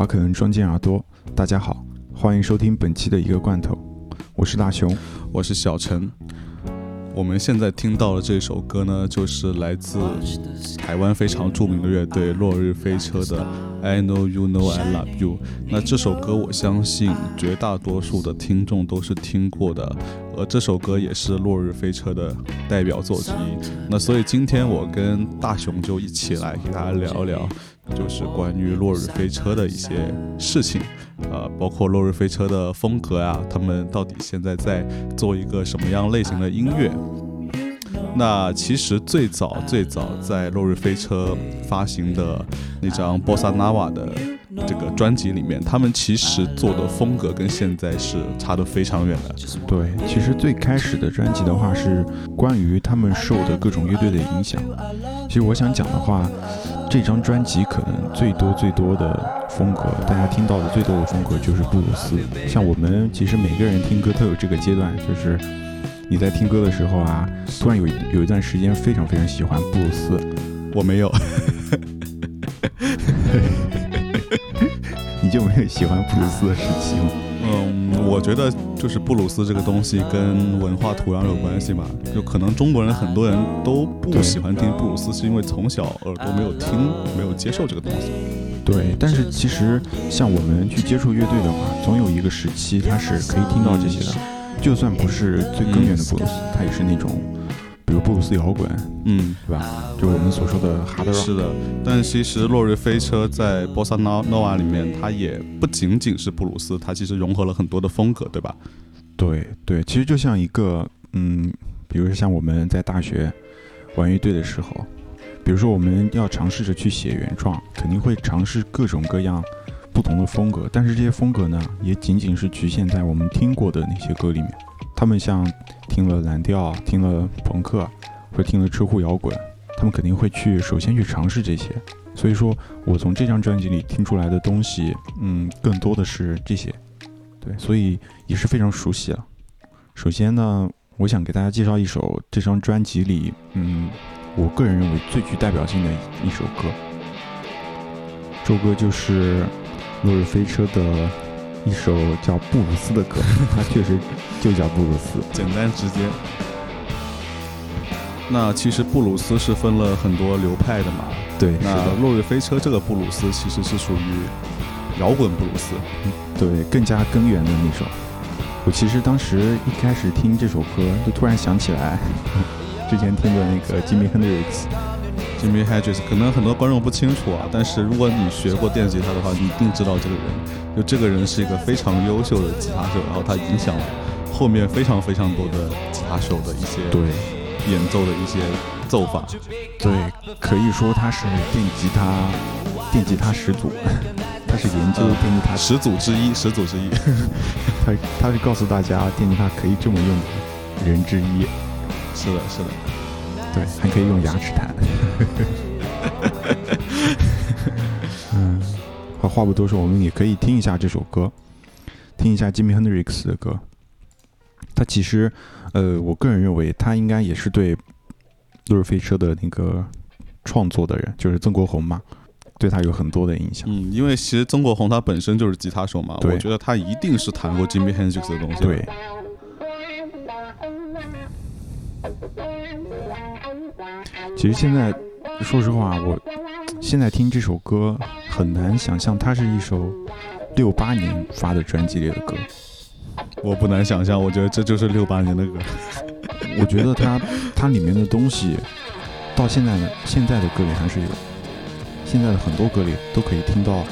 把可能装进耳朵。大家好，欢迎收听本期的一个罐头，我是大熊，我是小陈。我们现在听到的这首歌呢，就是来自台湾非常著名的乐队落日飞车的《I Know You Know I Love You》。那这首歌，我相信绝大多数的听众都是听过的，而这首歌也是落日飞车的代表作之一。那所以今天我跟大雄就一起来给大家聊一聊，就是关于落日飞车的一些事情。呃，包括落日飞车的风格啊，他们到底现在在做一个什么样类型的音乐？那其实最早最早在落日飞车发行的那张《Bossa Nova》的这个专辑里面，他们其实做的风格跟现在是差得非常远的。对，其实最开始的专辑的话是关于他们受的各种乐队的影响。其实我想讲的话。这张专辑可能最多最多的风格，大家听到的最多的风格就是布鲁斯。像我们其实每个人听歌都有这个阶段，就是你在听歌的时候啊，突然有有一段时间非常非常喜欢布鲁斯。我没有，你就没有喜欢布鲁斯的时期吗？嗯，我觉得就是布鲁斯这个东西跟文化土壤有关系吧。就可能中国人很多人都不喜欢听布鲁斯，是因为从小耳朵没有听，没有接受这个东西。对，但是其实像我们去接触乐队的话，总有一个时期它是可以听到这些的，就算不是最根源的布鲁斯，它也是那种。比如布鲁斯摇滚，嗯，对吧？就我们所说的 hard rock。是的，但其实落日飞车在波萨诺瓦里面，它也不仅仅是布鲁斯，它其实融合了很多的风格，对吧？对对，其实就像一个，嗯，比如说像我们在大学玩乐队的时候，比如说我们要尝试着去写原创，肯定会尝试各种各样不同的风格，但是这些风格呢，也仅仅是局限在我们听过的那些歌里面。他们像听了蓝调，听了朋克，或者听了车库摇滚，他们肯定会去首先去尝试这些。所以说我从这张专辑里听出来的东西，嗯，更多的是这些。对，所以也是非常熟悉了。首先呢，我想给大家介绍一首这张专辑里，嗯，我个人认为最具代表性的一首歌。这首歌就是《落日飞车》的。一首叫布鲁斯的歌，它确实就叫布鲁斯，简单直接。那其实布鲁斯是分了很多流派的嘛？对。那《落日飞车》这个布鲁斯其实是属于摇滚布鲁斯，对，更加根源的那首。我其实当时一开始听这首歌，就突然想起来 之前听的那个 Jimmy Hendrix。Jimmy Hendrix 可能很多观众不清楚啊，但是如果你学过电吉他的话，你一定知道这个人。就这个人是一个非常优秀的吉他手，然后他影响了后面非常非常多的吉他手的一些对演奏的一些奏法。对，可以说他是电吉他电吉他始祖，他是研究电吉他始祖之一，始祖之一。他他是告诉大家电吉他可以这么用的人之一。是的，是的。对，还可以用牙齿弹。嗯，好，话不多说，我们也可以听一下这首歌，听一下 Jimmy Hendrix 的歌。他其实，呃，我个人认为他应该也是对落日飞车的那个创作的人，就是曾国宏嘛，对他有很多的影响。嗯，因为其实曾国宏他本身就是吉他手嘛，我觉得他一定是弹过 Jimmy Hendrix 的东西。对。其实现在，说实话，我现在听这首歌很难想象它是一首六八年发的专辑里的歌。我不难想象，我觉得这就是六八年的歌。我觉得它它里面的东西，到现在的现在的歌里还是有，现在的很多歌里都可以听到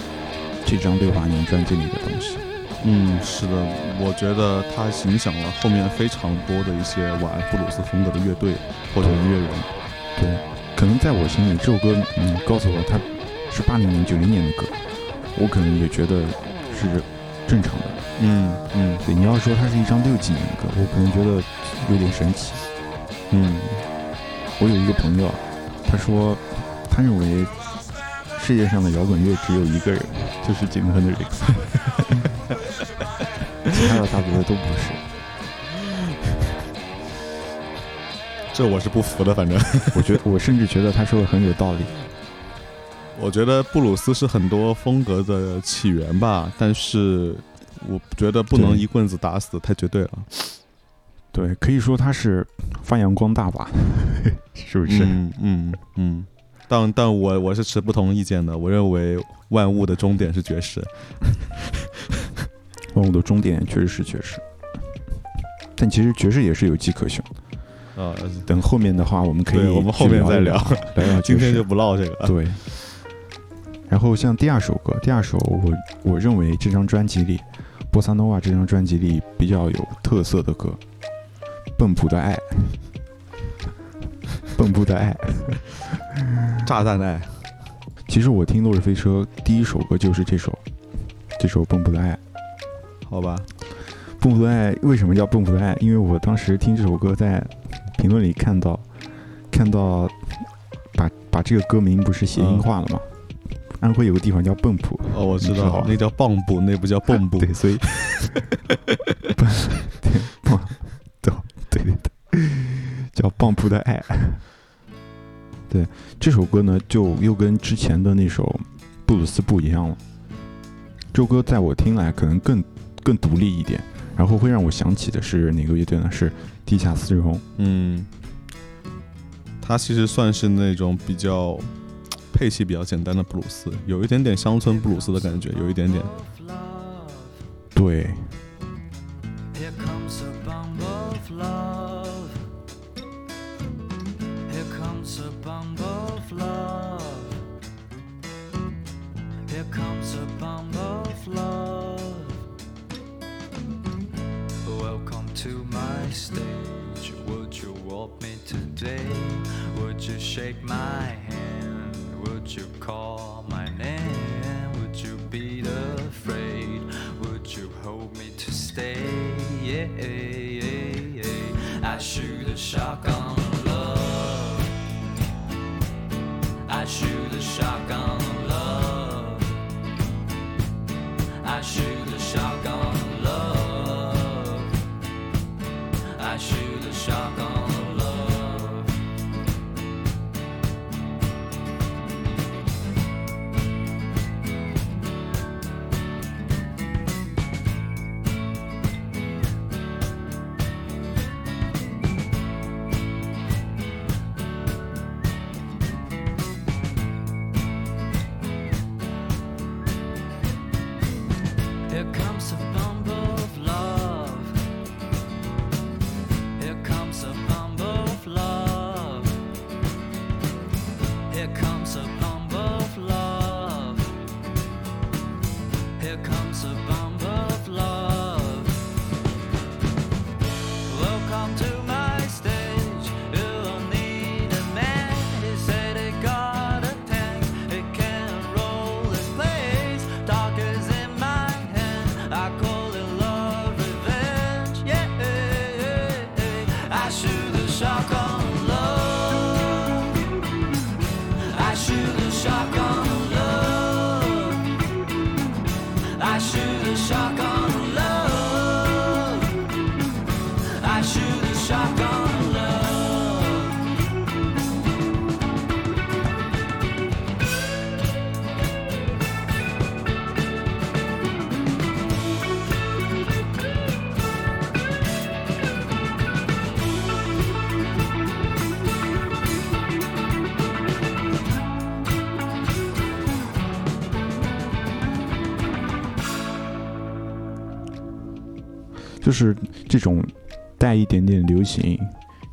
这张六八年专辑里的东西。嗯，是的，我觉得它影响了后面非常多的一些玩布鲁斯风格的乐队或者音乐人。对，可能在我心里，这首歌，嗯，告诉我它是八零年、九零年的歌，我可能也觉得是正常的。嗯嗯，对，你要说它是一张六几年的歌，我可能觉得有点神奇。嗯，我有一个朋友，他说他认为世界上的摇滚乐只有一个人，就是 Jimmy Hendrix，其他的大部分都不是。这我是不服的，反正 我觉得我甚至觉得他说的很有道理。我觉得布鲁斯是很多风格的起源吧，但是我觉得不能一棍子打死，太绝对了。对，可以说他是发扬光大吧，是不是？嗯嗯嗯，但但我我是持不同意见的，我认为万物的终点是爵士。万物的终点确实是爵士，但其实爵士也是有迹可循。啊，等后面的话，我们可以我们后面再聊聊聊 今天就不唠这个了。对。然后像第二首歌，第二首我我认为这张专辑里，波萨诺瓦这张专辑里比较有特色的歌，《蹦普的爱》，蹦普的爱。炸弹的爱，其实我听《落日飞车》第一首歌就是这首，这首《蹦普的爱》。好吧，蹦普的爱为什么叫蹦普的爱？因为我当时听这首歌，在评论里看到，看到把把这个歌名不是谐音化了吗？安徽有个地方叫蚌埠，哦，我知道道，那叫蚌埠，那不叫蚌埠。对，所以蚌对蚌对对对对，叫蚌埠的爱。对这首歌呢，就又跟之前的那首布鲁斯不一样了。这首歌在我听来可能更更独立一点，然后会让我想起的是哪个乐队呢？是地下丝绒。嗯，它其实算是那种比较配器比较简单的布鲁斯，有一点点乡村布鲁斯的感觉，有一点点。对，Here comes a bomb of love. To my stage. Would you walk me today? Would you shake my hand? Would you call my name? Would you be afraid? Would you hold me to stay? Yeah, yeah, yeah. I shoot a shotgun 就是这种带一点点流行，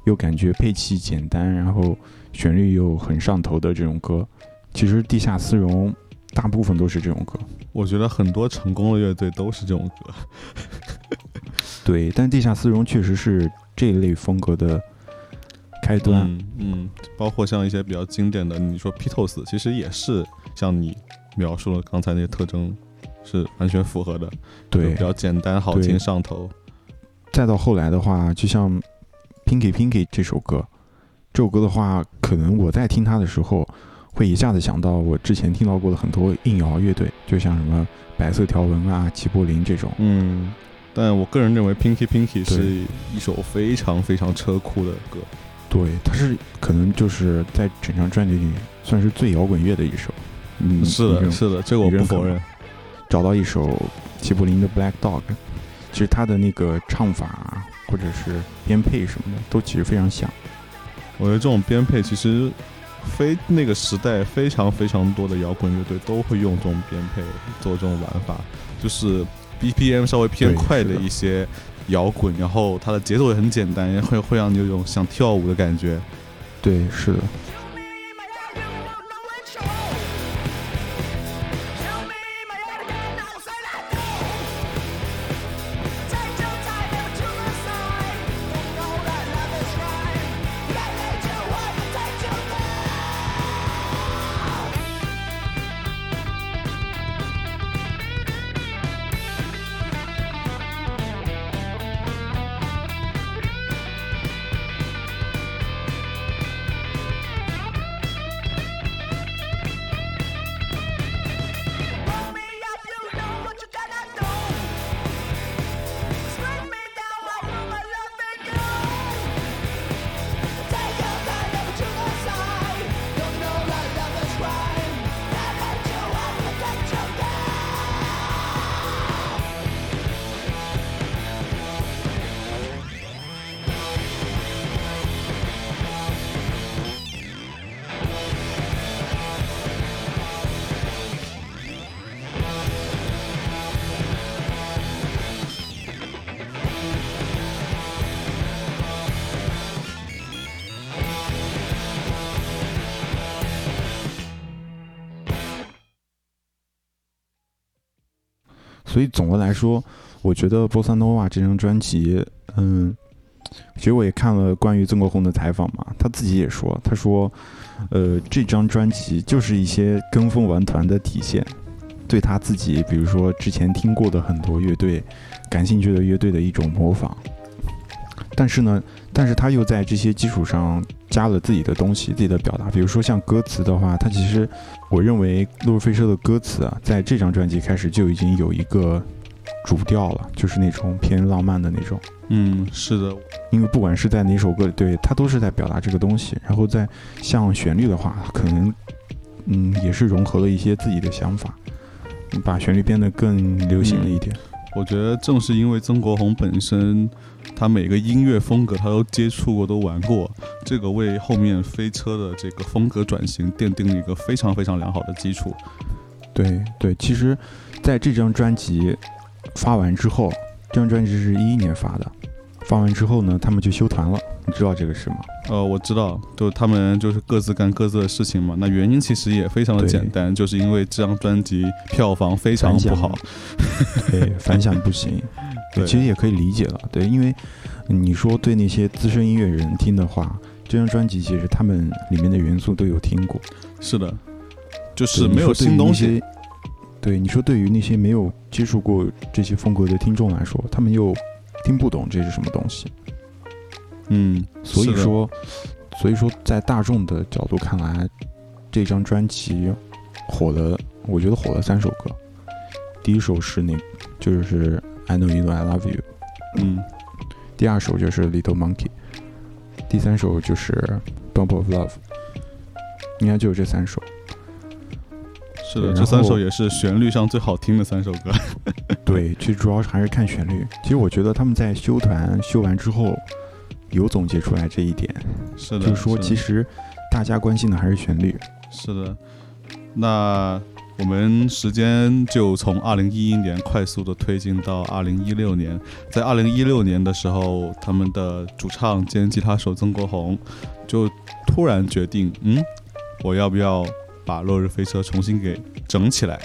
又感觉配器简单，然后旋律又很上头的这种歌，其实地下丝绒大部分都是这种歌。我觉得很多成功的乐队都是这种歌。对，但地下丝绒确实是这一类风格的开端。嗯嗯，包括像一些比较经典的，你说 Pitos，其实也是像你描述了刚才那些特征，是完全符合的。对比，较简单、好听、上头。再到后来的话，就像《Pinky Pinky》这首歌，这首歌的话，可能我在听它的时候，会一下子想到我之前听到过的很多硬摇乐队，就像什么白色条纹啊、齐柏林这种。嗯，但我个人认为 Pinky Pinky 是一首非常非常车库的歌。对，它是可能就是在整张专辑里算是最摇滚乐的一首。嗯，是的，是的，这个我不否认。找到一首齐柏林的《Black Dog》，其实他的那个唱法或者是编配什么的，都其实非常像。我觉得这种编配其实非那个时代非常非常多的摇滚乐队都会用这种编配做这种玩法，就是 BPM 稍微偏快的一些摇滚，然后它的节奏也很简单，会会让你有种想跳舞的感觉。对，是的。所以总的来说，我觉得《波萨诺瓦》这张专辑，嗯，其实我也看了关于曾国宏的采访嘛，他自己也说，他说，呃，这张专辑就是一些跟风玩团的体现，对他自己，比如说之前听过的很多乐队、感兴趣的乐队的一种模仿。但是呢，但是他又在这些基础上加了自己的东西、自己的表达。比如说像歌词的话，他其实我认为《落日飞车》的歌词啊，在这张专辑开始就已经有一个主调了，就是那种偏浪漫的那种。嗯，是的，因为不管是在哪首歌里，对他都是在表达这个东西。然后在像旋律的话，可能嗯也是融合了一些自己的想法，把旋律变得更流行了一点。我觉得正是因为曾国宏本身，他每个音乐风格他都接触过、都玩过，这个为后面飞车的这个风格转型奠定了一个非常非常良好的基础。对对，其实在这张专辑发完之后，这张专辑是一一年发的，发完之后呢，他们就休团了。你知道这个事吗？呃，我知道，就他们就是各自干各自的事情嘛。那原因其实也非常的简单，就是因为这张专辑票房非常不好。对，反响不行。对其实也可以理解了。对，因为你说对那些资深音乐人听的话，这张专辑其实他们里面的元素都有听过，是的，就是没有新东。西。对，你说对于那些没有接触过这些风格的听众来说，他们又听不懂这是什么东西。嗯，所以说，所以说在大众的角度看来，这张专辑火了，我觉得火了三首歌。第一首是那，就是 I Know You Know I Love You，嗯，第二首就是 Little Monkey，第三首就是 Bump of Love，应该就是这三首。是的，这三首也是旋律上最好听的三首歌。对，其实主要还是看旋律。其实我觉得他们在修团修完之后，有总结出来这一点，是的，就是说其实大家关心的还是旋律。是的，那我们时间就从二零一一年快速的推进到二零一六年。在二零一六年的时候，他们的主唱兼吉他手曾国宏就突然决定，嗯，我要不要把《落日飞车》重新给整起来？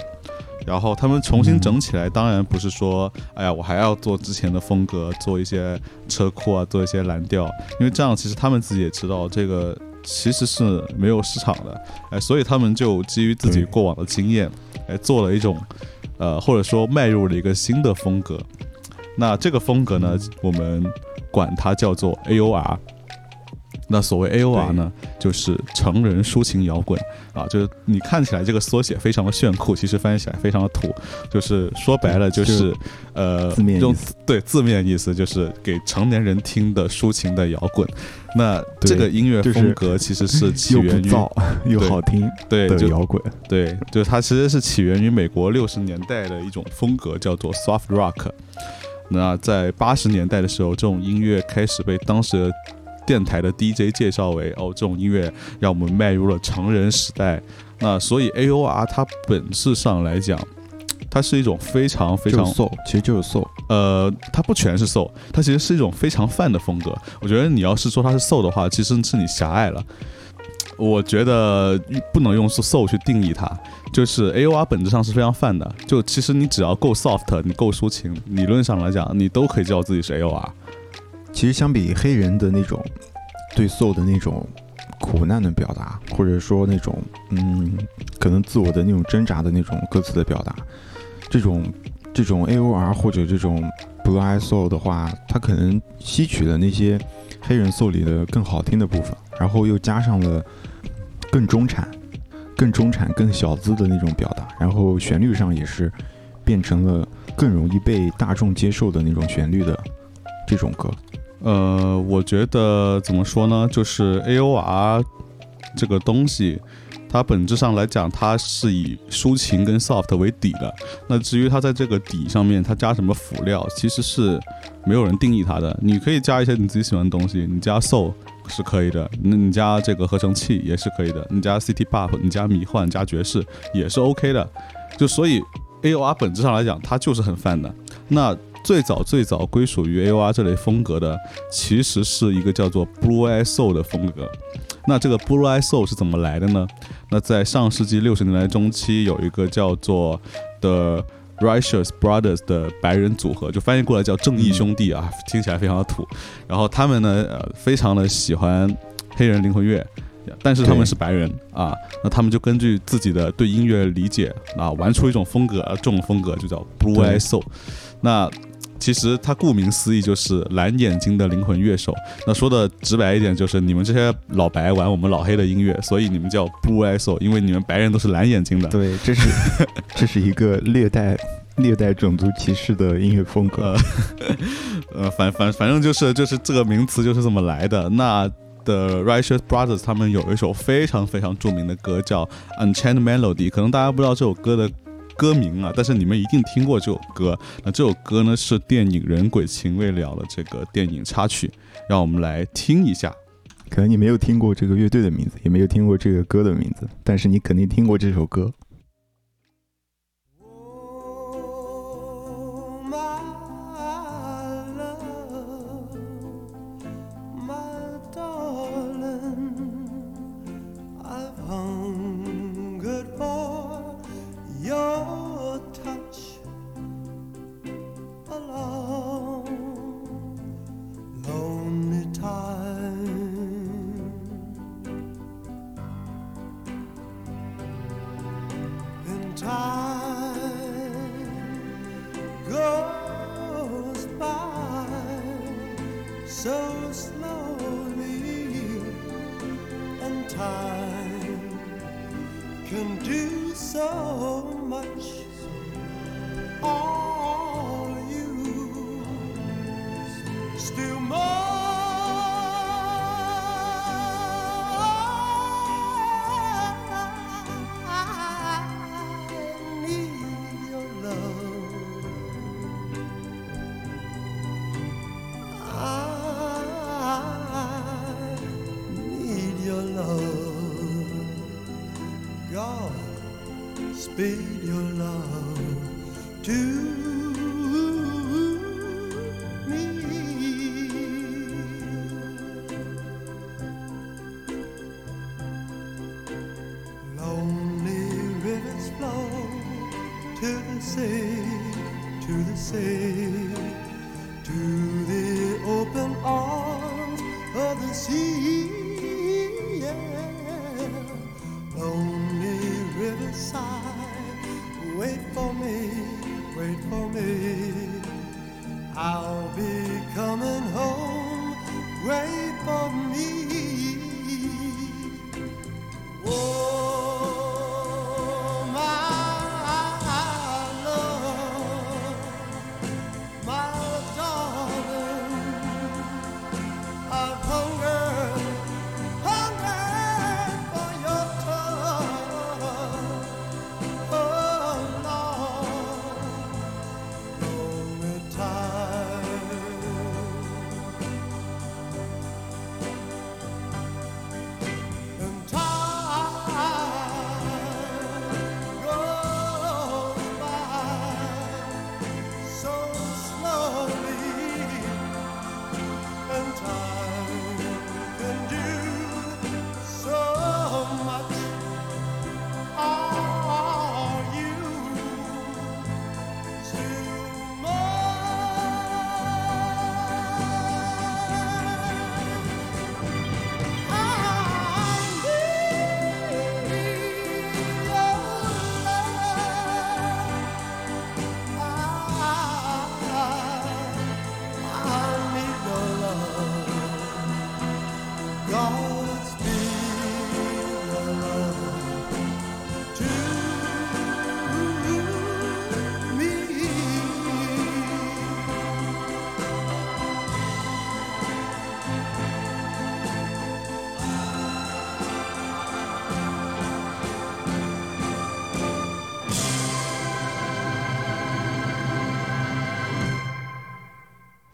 然后他们重新整起来，当然不是说，哎呀，我还要做之前的风格，做一些车库啊，做一些蓝调，因为这样其实他们自己也知道这个其实是没有市场的，哎，所以他们就基于自己过往的经验，哎，做了一种，呃，或者说迈入了一个新的风格。那这个风格呢，我们管它叫做 AOR。那所谓 AOR 呢，就是成人抒情摇滚啊，就是你看起来这个缩写非常的炫酷，其实翻译起来非常的土，就是说白了就是呃字面用对字面意思就是给成年人听的抒情的摇滚。那这个音乐风格其实是起源于燥又好听对就的摇滚。对，就是它其实是起源于美国六十年代的一种风格，叫做 soft rock。那在八十年代的时候，这种音乐开始被当时的电台的 DJ 介绍为哦，这种音乐让我们迈入了成人时代。那所以 AOR 它本质上来讲，它是一种非常非常就是 soul，其实就是 soul。呃，它不全是 soul，它其实是一种非常泛的风格。我觉得你要是说它是 soul 的话，其实是你狭隘了。我觉得不能用 soul 去定义它，就是 AOR 本质上是非常泛的。就其实你只要够 soft，你够抒情，理论上来讲，你都可以叫自己是 AOR。其实相比黑人的那种对 soul 的那种苦难的表达，或者说那种嗯，可能自我的那种挣扎的那种歌词的表达，这种这种 AOR 或者这种 Blue Eye Soul 的话，它可能吸取了那些黑人 soul 里的更好听的部分，然后又加上了更中产、更中产、更小资的那种表达，然后旋律上也是变成了更容易被大众接受的那种旋律的这种歌。呃，我觉得怎么说呢？就是 AOR 这个东西，它本质上来讲，它是以抒情跟 soft 为底的。那至于它在这个底上面，它加什么辅料，其实是没有人定义它的。你可以加一些你自己喜欢的东西，你加 soul 是可以的，那你加这个合成器也是可以的，你加 city pop，你加迷幻、加爵士也是 OK 的。就所以 AOR 本质上来讲，它就是很泛的。那最早最早归属于 AOR 这类风格的，其实是一个叫做 Blue Eye Soul 的风格。那这个 Blue Eye Soul 是怎么来的呢？那在上世纪六十年代中期，有一个叫做 The Righteous Brothers 的白人组合，就翻译过来叫正义兄弟啊，听起来非常的土。然后他们呢，呃，非常的喜欢黑人灵魂乐。但是他们是白人啊，那他们就根据自己的对音乐理解啊，玩出一种风格，啊这种风格就叫 Blue 对 Eye Soul。那其实它顾名思义就是蓝眼睛的灵魂乐手。那说的直白一点，就是你们这些老白玩我们老黑的音乐，所以你们叫 Blue Eye Soul，因为你们白人都是蓝眼睛的。对，这是 这是一个略带略带种族歧视的音乐风格。呃，反反反正就是就是这个名词就是这么来的。那 The Righteous Brothers 他们有一首非常非常著名的歌叫《Unchained Melody》，可能大家不知道这首歌的歌名啊，但是你们一定听过这首歌。那这首歌呢是电影《人鬼情未了》的这个电影插曲，让我们来听一下。可能你没有听过这个乐队的名字，也没有听过这个歌的名字，但是你肯定听过这首歌。To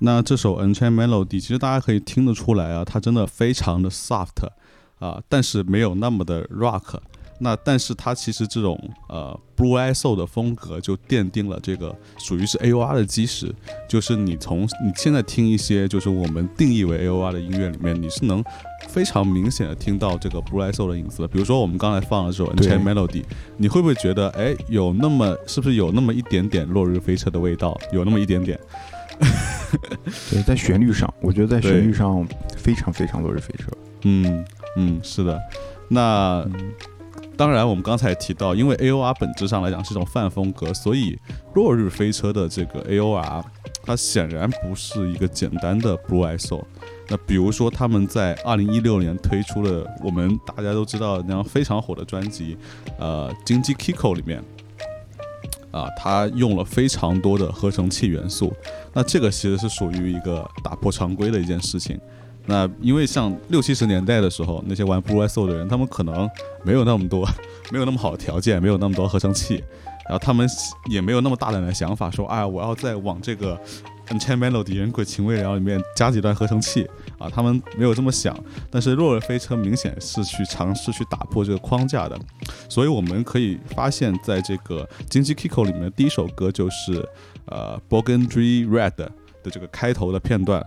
那这首《Unchained Melody》其实大家可以听得出来啊，它真的非常的 soft 啊，但是没有那么的 rock。那但是它其实这种呃 blue soul 的风格就奠定了这个属于是 AOR 的基石，就是你从你现在听一些就是我们定义为 AOR 的音乐里面，你是能非常明显的听到这个 blue soul 的影子的。比如说我们刚才放了这首 Unchained Melody，你会不会觉得哎有那么是不是有那么一点点落日飞车的味道？有那么一点点。对，在旋律上，我觉得在旋律上非常非常落日飞车。嗯嗯，是的。那当然，我们刚才提到，因为 AOR 本质上来讲是一种泛风格，所以落日飞车的这个 AOR，它显然不是一个简单的 Blue Eye Soul。那比如说，他们在二零一六年推出了我们大家都知道那样非常火的专辑，呃，《经济 Kiko》里面。啊，它用了非常多的合成器元素，那这个其实是属于一个打破常规的一件事情。那因为像六七十年代的时候，那些玩 Blue s o 的人，他们可能没有那么多，没有那么好的条件，没有那么多合成器，然后他们也没有那么大胆的想法，说，啊，我要再往这个。Unchained Melody 人鬼情未了里面加几段合成器。啊，他们没有这么想，但是落日飞车明显是去尝试去打破这个框架的，所以我们可以发现，在这个经济 Kiko 里面第一首歌就是呃 Burgundy Red 的这个开头的片段，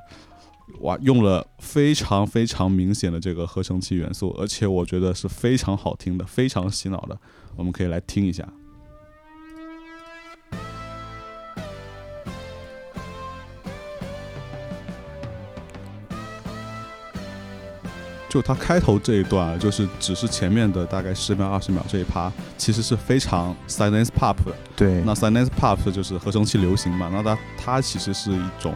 哇，用了非常非常明显的这个合成器元素，而且我觉得是非常好听的，非常洗脑的，我们可以来听一下。就它开头这一段，就是只是前面的大概十秒、二十秒这一趴，其实是非常 silence pop 的。对，那 silence pop 就是合成器流行嘛。那它它其实是一种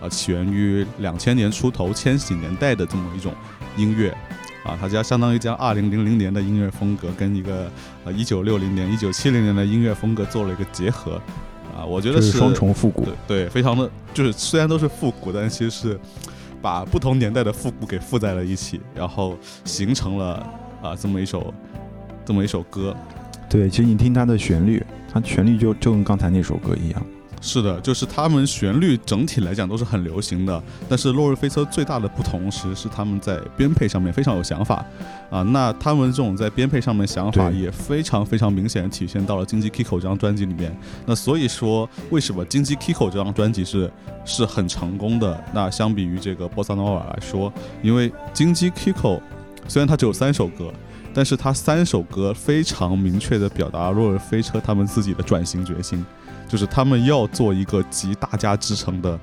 呃起源于两千年出头、千禧年代的这么一种音乐啊。它将相当于将二零零零年的音乐风格跟一个呃一九六零年、一九七零年的音乐风格做了一个结合啊。我觉得是双重复古，对，非常的就是虽然都是复古，但其实是。把不同年代的复古给附在了一起，然后形成了啊这么一首，这么一首歌。对，其实你听它的旋律，它旋律就就跟刚才那首歌一样。是的，就是他们旋律整体来讲都是很流行的，但是落日飞车最大的不同实是他们在编配上面非常有想法啊。那他们这种在编配上面想法也非常非常明显体现到了《金鸡 Kiko》这张专辑里面。那所以说，为什么《金鸡 Kiko》这张专辑是是很成功的？那相比于这个《波萨诺瓦》来说，因为《金鸡 Kiko》虽然它只有三首歌，但是它三首歌非常明确的表达了落日飞车他们自己的转型决心。就是他们要做一个集大家之成的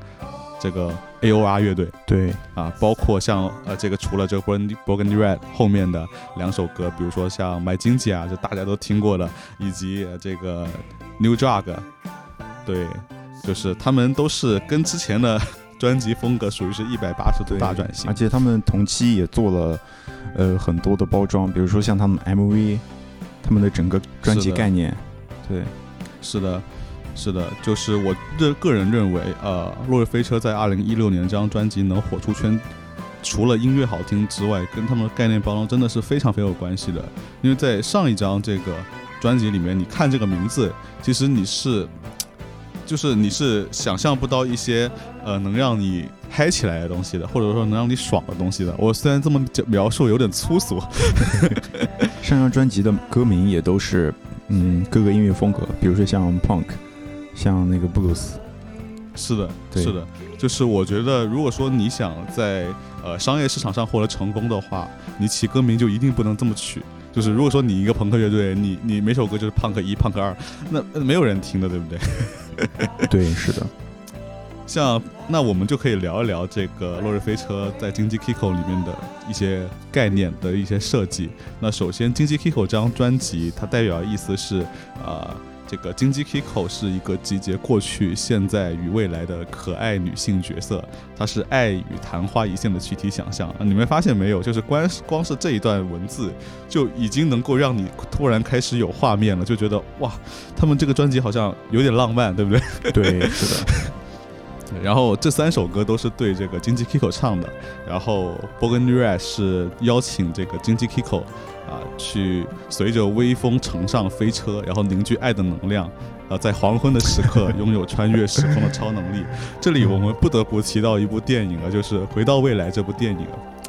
这个 AOR 乐队，对。啊，包括像呃这个除了这个 Burgundy Red 后面的两首歌，比如说像 My 经济啊，就大家都听过的，以及这个 New Drug，对，就是他们都是跟之前的 专辑风格属于是一百八十度大转型，而且他们同期也做了呃很多的包装，比如说像他们 MV，他们的整个专辑概念，对，是的。是的，就是我个个人认为，呃，落日飞车在二零一六年这张专辑能火出圈，除了音乐好听之外，跟他们的概念包装真的是非常非常有关系的。因为在上一张这个专辑里面，你看这个名字，其实你是，就是你是想象不到一些呃能让你嗨起来的东西的，或者说能让你爽的东西的。我虽然这么描述 有点粗俗，上张专辑的歌名也都是嗯各个音乐风格，比如说像 punk。像那个布鲁斯，是的，是的，就是我觉得，如果说你想在呃商业市场上获得成功的话，你起歌名就一定不能这么取。就是如果说你一个朋克乐队，你你每首歌就是胖克一、胖克二，那没有人听的，对不对？对，是的。像那我们就可以聊一聊这个落日飞车在经济 Kiko 里面的一些概念的一些设计。那首先，经济 Kiko 这张专辑它代表的意思是啊。这个金鸡 Kiko 是一个集结过去、现在与未来的可爱女性角色，她是爱与昙花一现的具体想象。你们发现没有？就是光光是这一段文字，就已经能够让你突然开始有画面了，就觉得哇，他们这个专辑好像有点浪漫，对不对？对，是的。然后这三首歌都是对这个经济 Kiko 唱的，然后 b o g a n r a 是邀请这个经济 Kiko 啊去随着微风乘上飞车，然后凝聚爱的能量。呃，在黄昏的时刻 拥有穿越时空的超能力。这里我们不得不提到一部电影啊，就是《回到未来》这部电影。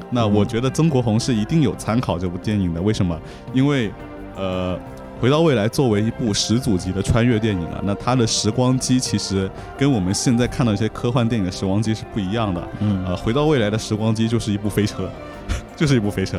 那我觉得曾国宏是一定有参考这部电影的。为什么？因为，呃，《回到未来》作为一部始祖级的穿越电影啊，那它的时光机其实跟我们现在看到一些科幻电影的时光机是不一样的。嗯呃，《回到未来》的时光机就是一部飞车，就是一部飞车。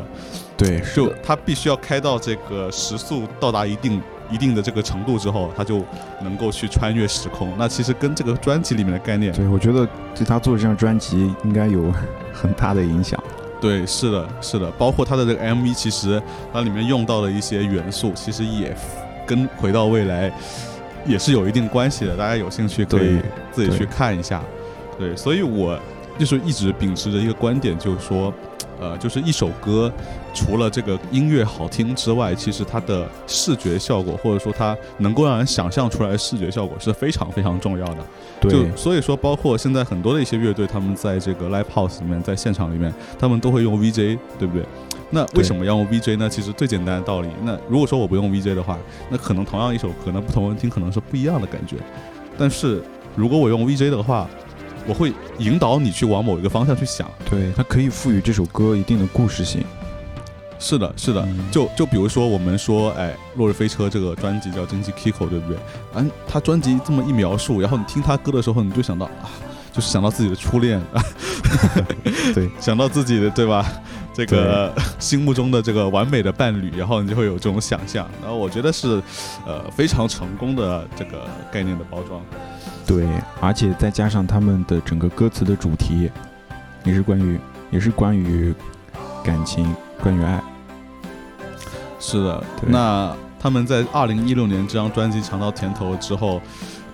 对，就它必须要开到这个时速到达一定一定的这个程度之后，它就能够去穿越时空。那其实跟这个专辑里面的概念，对我觉得对他做这张专辑应该有 很大的影响。对，是的，是的，包括它的这个 MV，其实它里面用到的一些元素，其实也跟回到未来也是有一定关系的。大家有兴趣可以自己去看一下。对，所以我就是一直秉持着一个观点，就是说，呃，就是一首歌除了这个音乐好听之外，其实它的视觉效果，或者说它能够让人想象出来的视觉效果是非常非常重要的。对就所以说，包括现在很多的一些乐队，他们在这个 live house 里面，在现场里面，他们都会用 VJ，对不对？那为什么要用 VJ 呢？其实最简单的道理，那如果说我不用 VJ 的话，那可能同样一首歌，那不同人听可能是不一样的感觉。但是如果我用 VJ 的话，我会引导你去往某一个方向去想。对，它可以赋予这首歌一定的故事性。是的，是的，嗯就就比如说我们说，哎，《落日飞车》这个专辑叫《蒸汽 Kiko》，对不对？嗯，他专辑这么一描述，然后你听他歌的时候，你就想到啊，就是想到自己的初恋，对，想到自己的对吧？这个心目中的这个完美的伴侣，然后你就会有这种想象。然后我觉得是，呃，非常成功的这个概念的包装。对，而且再加上他们的整个歌词的主题，也是关于，也是关于感情，关于爱。是的，对那他们在二零一六年这张专辑尝到甜头之后，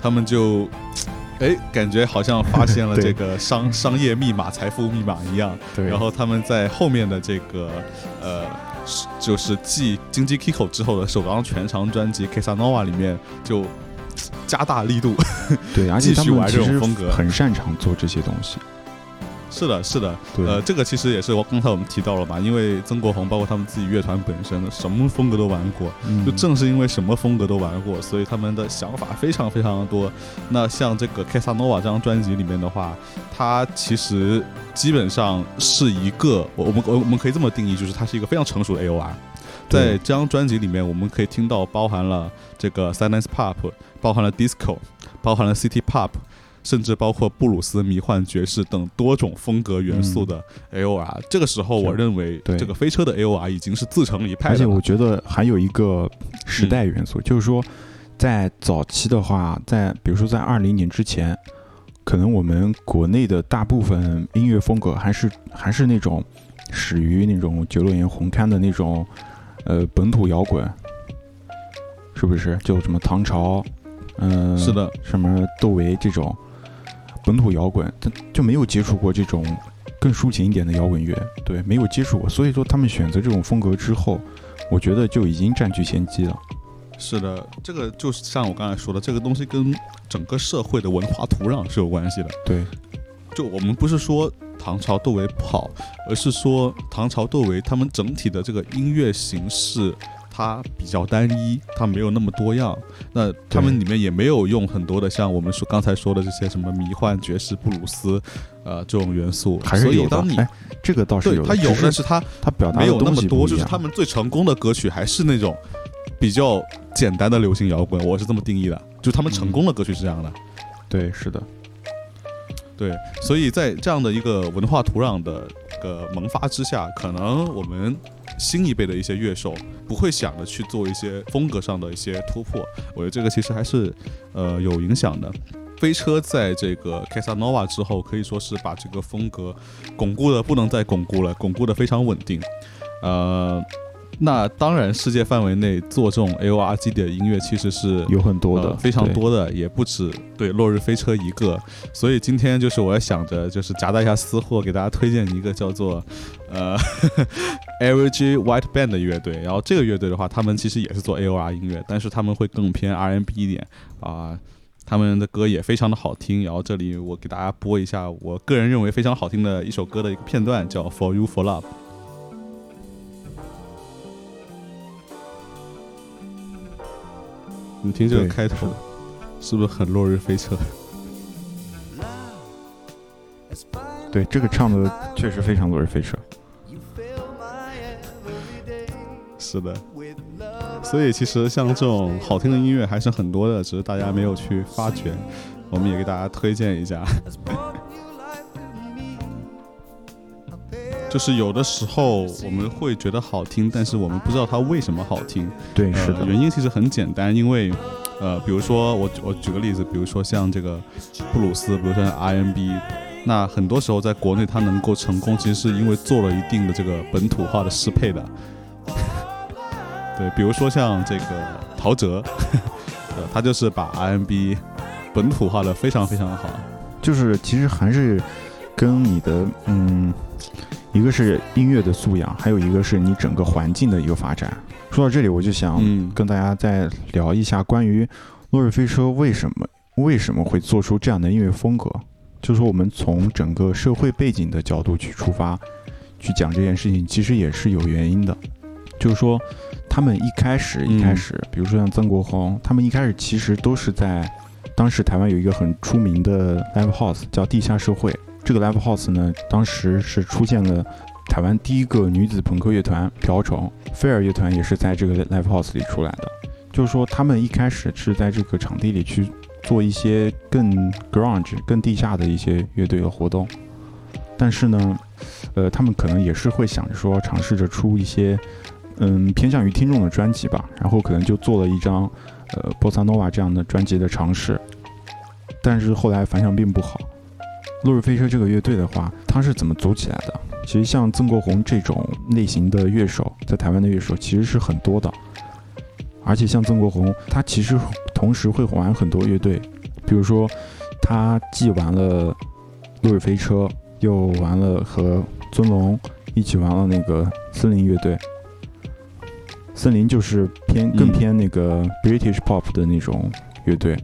他们就，哎，感觉好像发现了这个商商业密码、财富密码一样。对然后他们在后面的这个呃，就是继《经济 Kiko》之后的首张全长专辑《Casanova》里面就加大力度。对，而且他继续玩们其实这种风格很擅长做这些东西。是的，是的，对，呃，这个其实也是我刚才我们提到了嘛，因为曾国宏包括他们自己乐团本身什么风格都玩过，嗯就正是因为什么风格都玩过，所以他们的想法非常非常的多。那像这个《Casanova》这张专辑里面的话，它其实基本上是一个，我我们我我们可以这么定义，就是它是一个非常成熟的 AOR。在这张专辑里面，我们可以听到包含了这个 Silence Pop，包含了 Disco，包含了 City Pop，甚至包括布鲁斯、迷幻、爵士等多种风格元素的 AOR。这个时候，我认为对这个飞车的 AOR 已经是自成一派了。而且我觉得还有一个时代元素，就是说，在早期的话，在比如说在二零年之前，可能我们国内的大部分音乐风格还是还是那种始于那种九六年红刊的那种呃本土摇滚，是不是？就什么唐朝，嗯、是的，什么窦唯这种本土摇滚，他就没有接触过这种更抒情一点的摇滚乐，对，没有接触过，所以说他们选择这种风格之后，我觉得就已经占据先机了。是的，这个就是像我刚才说的，这个东西跟整个社会的文化土壤是有关系的。对，就我们不是说唐朝窦唯不好，而是说唐朝窦唯他们整体的这个音乐形式。它比较单一，它没有那么多样。那他们里面也没有用很多的像我们说刚才说的这些什么迷幻、爵士、布鲁斯，呃，这种元素。所以还是有的当你。哎，这个倒是有的，它有，只是但是它他表达没有那么多。就是他们最成功的歌曲还是那种比较简单的流行摇滚，我是这么定义的，就他们成功的歌曲是这样的。对，是的，对，所以在这样的一个文化土壤的个萌发之下，可能我们新一辈的一些乐手不会想着去做一些风格上的一些突破，我觉得这个其实还是呃有影响的。飞车在这个 Casanova 之后，可以说是把这个风格巩固的不能再巩固了，巩固的非常稳定。呃，那当然，世界范围内做这种 AOR 基底的音乐其实是有很多的，呃、非常。多的，也不止对落日飞车一个。所以今天就是我也想着就是夹带一下私货，给大家推荐一个叫做呃 Average White Band 的乐队。然后这个乐队的话，他们其实也是做 AOR 音乐，但是他们会更偏 R&B 一点啊。他们的歌也非常的好听。然后这里我给大家播一下我个人认为非常好听的一首歌的一个片段，叫《For You For Love》。你听这个开头，是不是很落日飞车？对，这个唱的确实非常落日飞车。是的，所以其实像这种好听的音乐还是很多的，只是大家没有去发掘。我们也给大家推荐一下，就是有的时候我们会觉得好听，但是我们不知道它为什么好听。对，是呃，的，原因其实很简单，因为呃，比如说我我举个例子，比如说像这个布鲁斯，比如说像 R&B，那很多时候在国内它能够成功，其实是因为做了一定的这个本土化的适配的。对，比如说像这个陶喆，呃，他就是把 R&B 本土化的非常非常好。就是其实还是跟你的嗯，一个是音乐的素养，还有一个是你整个环境的一个发展。说到这里，我就想嗯，跟大家再聊一下关于落日飞车为什么为什么会做出这样的音乐风格。就是说，我们从整个社会背景的角度去出发，去讲这件事情，其实也是有原因的。就是说，他们一开始一开始，比如说像曾国藩，他们一开始其实都是在当时台湾有一个很出名的 live house 叫地下社会。这个 live house 呢，当时是出现了台湾第一个女子朋克乐团瓢虫，飞儿乐团也是在这个 live house 里出来的。就是说，他们一开始是在这个场地里去做一些更 grunge、更地下的一些乐队的活动，但是呢，呃，他们可能也是会想着说，尝试着出一些，嗯，偏向于听众的专辑吧，然后可能就做了一张，呃，波萨诺瓦这样的专辑的尝试，但是后来反响并不好。落日飞车这个乐队的话，它是怎么组起来的？其实像曾国宏这种类型的乐手，在台湾的乐手其实是很多的，而且像曾国宏，他其实同时会玩很多乐队，比如说他既玩了落日飞车，又玩了和尊龙一起玩了那个森林乐队。森林就是偏更嗯偏那个 British pop 的那种乐队，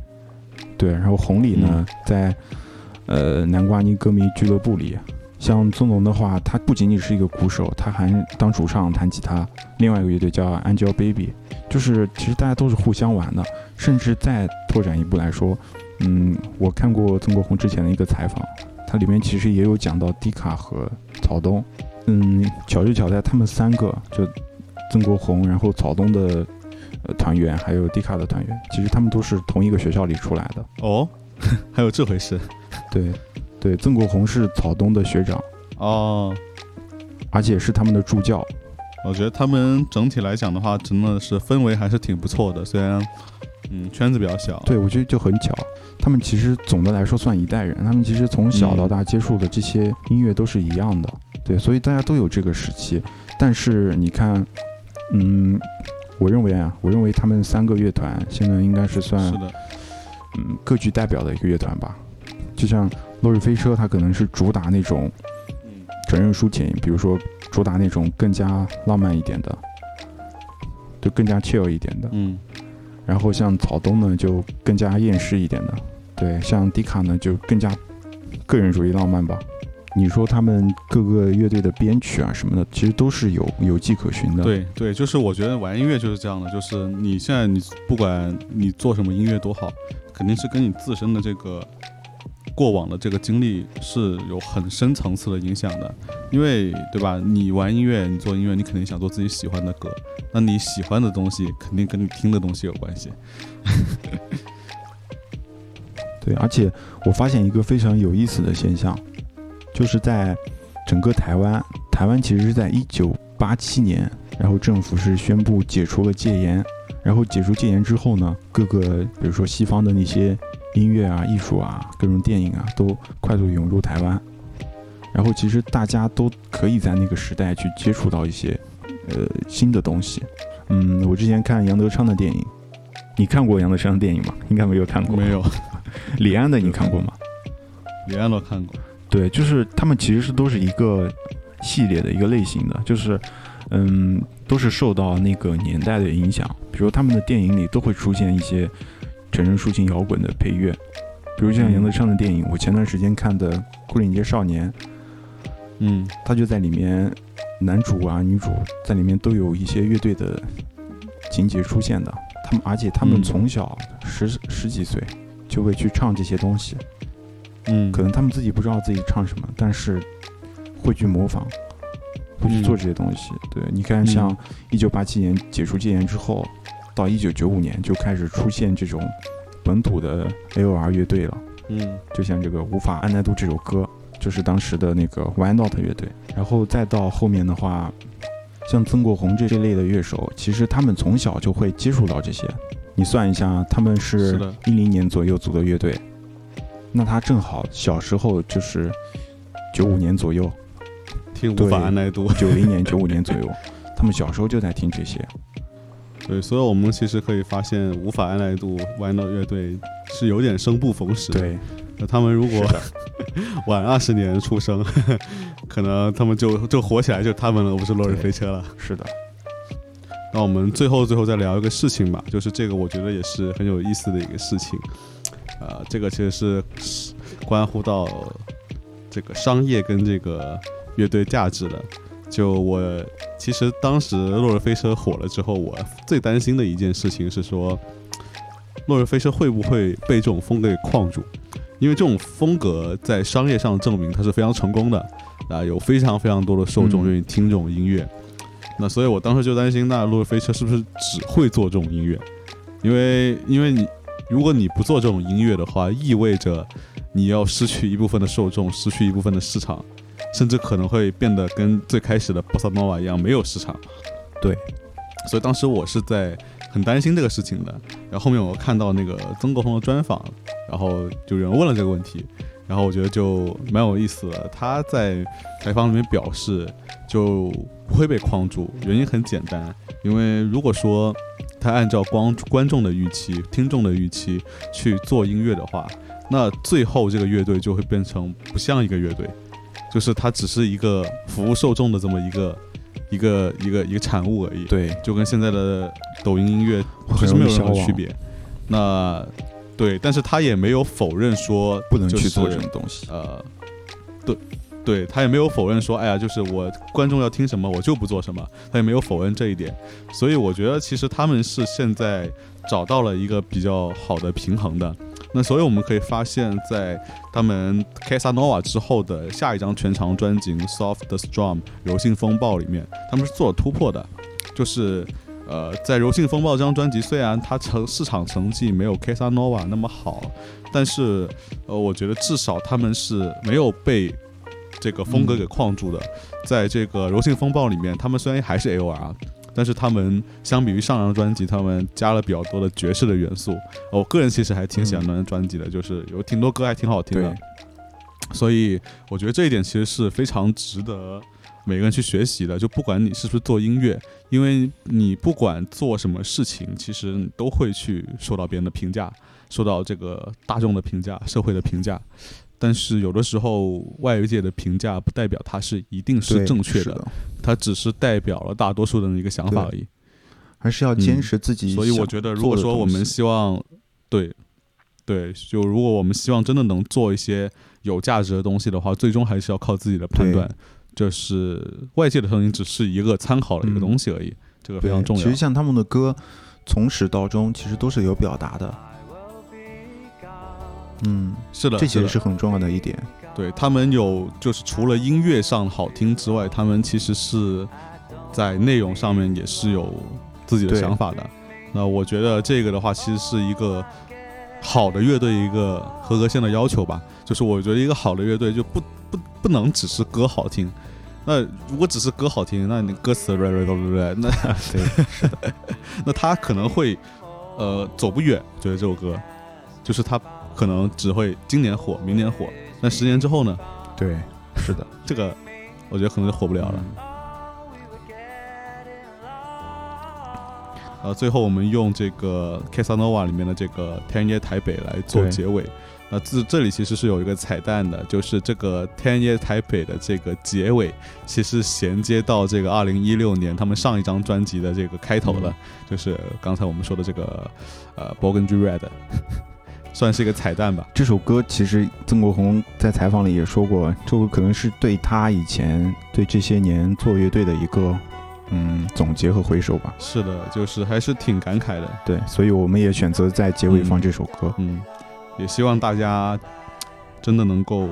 对。然后红里呢，在呃南瓜泥歌迷俱乐部里，像尊龙的话，他不仅仅是一个鼓手，他还当主唱弹吉他。另外一个乐队叫 Angel Baby，就是其实大家都是互相玩的，甚至再拓展一步来说，嗯，我看过曾国宏之前的一个采访，它里面其实也有讲到迪卡和曹东，嗯，巧就巧在他们三个就曾国红，然后草东的呃团员，还有迪卡的团员，其实他们都是同一个学校里出来的。哦，还有这回事对，对，曾国红是草东的学长，哦。而且是他们的助教。我觉得他们整体来讲的话，真的是氛围还是挺不错的，虽然嗯圈子比较小。对，我觉得就很巧，他们其实总的来说算一代人，他们其实从小到大接触的这些音乐都是一样的，对，所以大家都有这个时期。但是你看，嗯，我认为啊，我认为他们三个乐团现在应该是算是的，嗯各具代表的一个乐团吧。就像落日飞车，它可能是主打那种嗯整人抒情，比如说主打那种更加浪漫一点的，就更加 chill 一点的。嗯然后像草东呢，就更加厌世一点的，对，像迪卡呢，就更加个人主义浪漫吧。你说他们各个乐队的编曲啊什么的，其实都是有有迹可循的。，对对，就是我觉得玩音乐就是这样的，就是你现在你不管你做什么音乐多好，肯定是跟你自身的这个过往的这个经历是有很深层次的影响的。因为对吧？你玩音乐，你做音乐，你肯定想做自己喜欢的歌，那你喜欢的东西肯定跟你听的东西有关系。对，而且我发现一个非常有意思的现象，就是在整个台湾，台湾其实是在一九八七年，然后政府是宣布解除了戒严，然后解除戒严之后呢，各个比如说西方的那些音乐啊、艺术啊、各种电影啊，都快速涌入台湾，然后其实大家都可以在那个时代去接触到一些呃新的东西。嗯，我之前看杨德昌的电影，你看过杨德昌的电影吗？应该没有看过。没有，李安的你看过吗？李安都看过。对，就是他们其实是都是一个系列的一个类型的，就是嗯，都是受到那个年代的影响。比如他们的电影里都会出现一些成人抒情摇滚的配乐，比如像杨德昌的电影，我前段时间看的《牯岭街少年》，嗯。他就在里面，男主啊、女主在里面都有一些乐队的情节出现的。他们，而且他们嗯。从小十十几岁就会去唱这些东西，嗯，可能他们自己不知道自己唱什么，但是会去模仿，会去嗯做这些东西。对，你看，像一九八七年解除戒严之后，到一九九五年就开始出现这种本土的 A.O.R 乐队了。嗯就像这个《无法按耐住》这首歌，就是当时的那个 Why Not 乐队。然后再到后面的话，像曾国宏这这类的乐手，其实他们从小就会接触到这些。你算一下，他们是一零年左右组的乐队，那他正好小时候就是九五年左右，听无法安耐度。九零年、九五年左右，他们小时候就在听这些。对，所以我们其实可以发现，无法安耐度 Why Not 乐队是有点生不逢时。，对，那他们如果 晚二十年出生，可能他们就就火起来，就他们了，不是落日飞车了。是的，那我们最后最后再聊一个事情吧，就是这个我觉得也是很有意思的一个事情，呃，这个其实是关乎到这个商业跟这个乐队价值的。就我其实当时落日飞车火了之后，我最担心的一件事情是说，落日飞车会不会被这种风格给框住？因为这种风格在商业上证明它是非常成功的，啊，有非常非常多的受众愿意听这种音乐。那所以我当时就担心，那落日飞车是不是只会做这种音乐？因为因为你如果你不做这种音乐的话，意味着你要失去一部分的受众，失去一部分的市场，甚至可能会变得跟最开始的 bossa nova 一样没有市场。对，所以当时我是在很担心这个事情的。然后后面我看到那个曾国藩的专访，然后就有人问了这个问题，然后我觉得就蛮有意思的。他在采访里面表示，就不会被框住，原因很简单，因为如果说他按照光观众的预期、听众的预期去做音乐的话，那最后这个乐队就会变成不像一个乐队，就是它只是一个服务受众的这么一个一个一个一个产物而已。对，就跟现在的抖音音乐很其实没有容易消亡任何区别。那对，但是他也没有否认说不能去做这种东西。呃，对，对他也没有否认说，哎呀，就是我观众要听什么我就不做什么，他也没有否认这一点。所以我觉得其实他们是现在找到了一个比较好的平衡的。那所以我们可以发现，在他们 Casanova 之后的下一张全长专辑《Soft the Storm》柔性风暴里面，他们是做了突破的，就是呃，在柔性风暴这张专辑，虽然它成市场成绩没有 Casanova 那么好，但是呃，我觉得至少他们是没有被这个风格给框住的。在这个柔性风暴里面，他们虽然还是 AOR，但是他们相比于上张专辑，他们加了比较多的爵士的元素。我个人其实还挺喜欢那张专辑的，就是有挺多歌还挺好听的。所以我觉得这一点其实是非常值得每个人去学习的。就不管你是不是做音乐，因为你不管做什么事情，其实你都会去受到别人的评价，受到这个大众的评价、社会的评价。但是有的时候，外界的评价不代表它是一定是正确的，它只是代表了大多数人的一个想法而已。还是要坚持自己所以我觉得，如果说我们希望，对，对，就如果我们希望真的能做一些有价值的东西的话，最终还是要靠自己的判断。就是外界的声音只是一个参考的一个东西而已，这个非常重要。其实像他们的歌，从始到终其实都是有表达的。嗯，是的，这其实是很重要的一点。对他们有，就是除了音乐上好听之外，他们其实是在内容上面也是有自己的想法的。那我觉得这个的话，其实是一个好的乐队一个合格线的要求吧。就是我觉得一个好的乐队就不不不能只是歌好听。那如果只是歌好听，那你歌词对对对，那对，那他可能会呃走不远。觉得这首歌，就是他可能只会今年火，明年火，那十年之后呢？对，是的，这个我觉得可能就火不了了。呃，最后我们用这个 Casanova 里面的这个《天夜台北》来做结尾。那自这里其实是有一个彩蛋的，就是这个《天夜台北》的这个结尾，其实衔接到这个二零一六年他们上一张专辑的这个开头了，嗯就是刚才我们说的这个呃 Burgundy Red。算是一个彩蛋吧。这首歌其实曾国宏在采访里也说过，这个可能是对他以前对这些年做乐队的一个嗯总结和回首吧。是的，就是还是挺感慨的。对，所以我们也选择在结尾放这首歌。嗯，也希望大家真的能够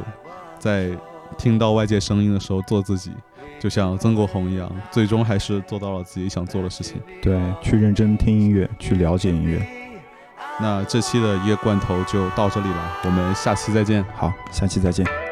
在听到外界声音的时候做自己，就像曾国宏一样，最终还是做到了自己想做的事情。对，去认真听音乐，去了解音乐。那这期的一个罐头就到这里了，我们下期再见。好，下期再见。